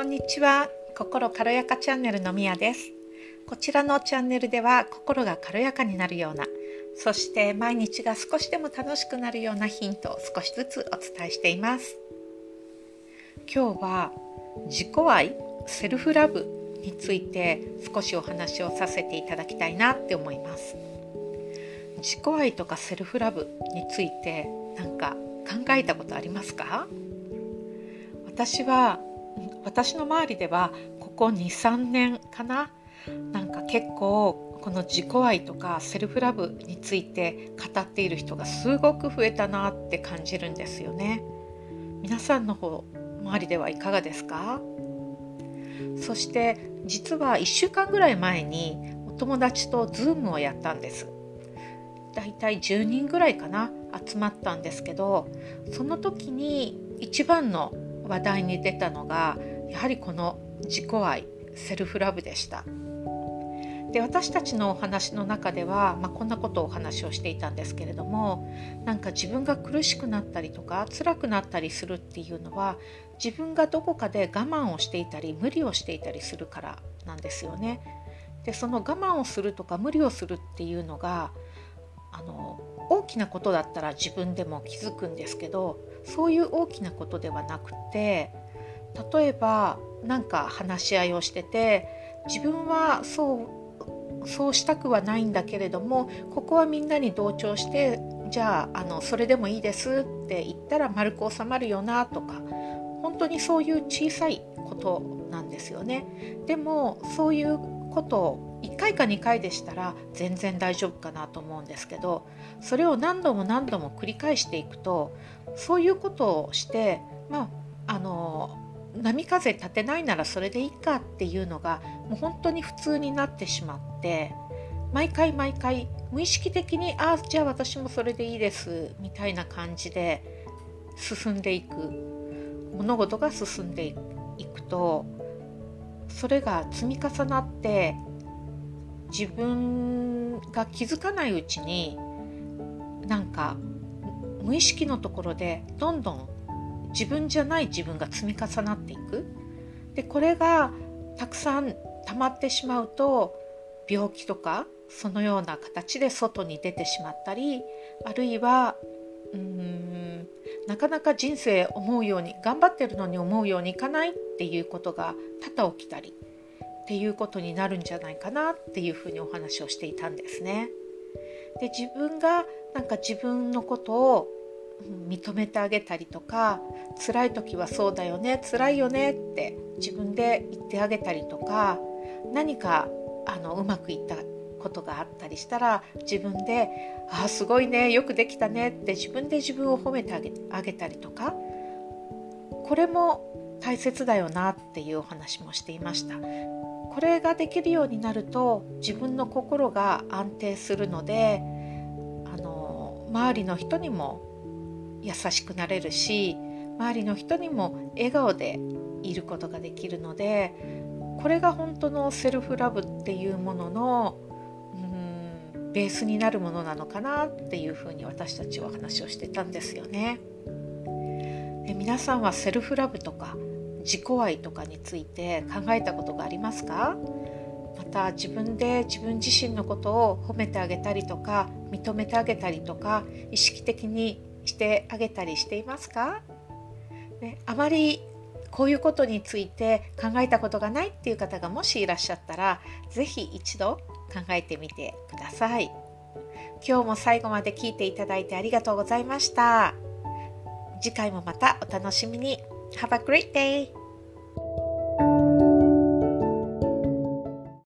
こんにちは。心軽やかチャンネルのみやです。こちらのチャンネルでは心が軽やかになるようなそして毎日が少しでも楽しくなるようなヒントを少しずつお伝えしています。今日は自己愛セルフラブについて少しお話をさせていただきたいなって思います。自己愛とかセルフラブについて何か考えたことありますか？私は私の周りではここ23年かな。なんか結構この自己愛とかセルフラブについて語っている人がすごく増えたなって感じるんですよね。皆さんの方周りではいかがですか？そして実は1週間ぐらい前にお友達と Zoom をやったんです。だいたい10人ぐらいかな集まったんですけどその時に一番の話題に出たのがやはりこの自己愛セルフラブでしたで私たちのお話の中では、まあ、こんなことをお話をしていたんですけれどもなんか自分が苦しくなったりとか辛くなったりするっていうのは自分がどこかで我慢をしていたり無理をしていたりするからなんですよね。でその我慢をするとか無理をするっていうのがあの大きなことだったら自分でも気づくんですけどそういう大きなことではなくて例えば何か話し合いをしてて自分はそうそうしたくはないんだけれどもここはみんなに同調してじゃああのそれでもいいですって言ったら丸く収まるよなとか本当にそういう小さいことなんですよね。でもそういうこと1回か2回でしたら全然大丈夫かなと思うんですけどそれを何度も何度も繰り返していくとそういうことをしてまああの波風立てないならそれでいいかっていうのがもう本当に普通になってしまって毎回毎回無意識的にああじゃあ私もそれでいいですみたいな感じで進んでいく物事が進んでいくとそれが積み重なって自分が気づかないうちになんか無意識のところでどんどん自分じゃない自分が積み重なっていく。でこれがたくさん溜まってしまうと病気とかそのような形で外に出てしまったりあるいはうーんなかなか人生思うように頑張ってるのに思うようにいかないっていうことが多々起きたり。っていうことになるんじゃないかなっていうふうにお話をしていたんですね。で自分がなんか自分のことを認めてあげたりとか辛い時はそうだよね辛いよねって自分で言ってあげたりとか何かあのうまくいったことがあったりしたら自分で「ああすごいねよくできたね」って自分で自分を褒めてあげあげたりとかこれも大切だよなっていうお話もしていました。これができるようになると自分の心が安定するのであの周りの人にも優しくなれるし周りの人にも笑顔でいることができるのでこれが本当のセルフラブっていうもののうんベースになるものなのかなっていうふうに私たちは話をしてたんですよね。で皆さんはセルフラブとか自己愛とかについて考えたことがありますか？また自分で自分自身のことを褒めてあげたりとか認めてあげたりとか意識的にしてあげたりしていますか、ね、あまりこういうことについて考えたことがないっていう方がもしいらっしゃったら是非一度考えてみてください。今日も最後まで聞いていただいてありがとうございました。次回もまたお楽しみに。Have a great day!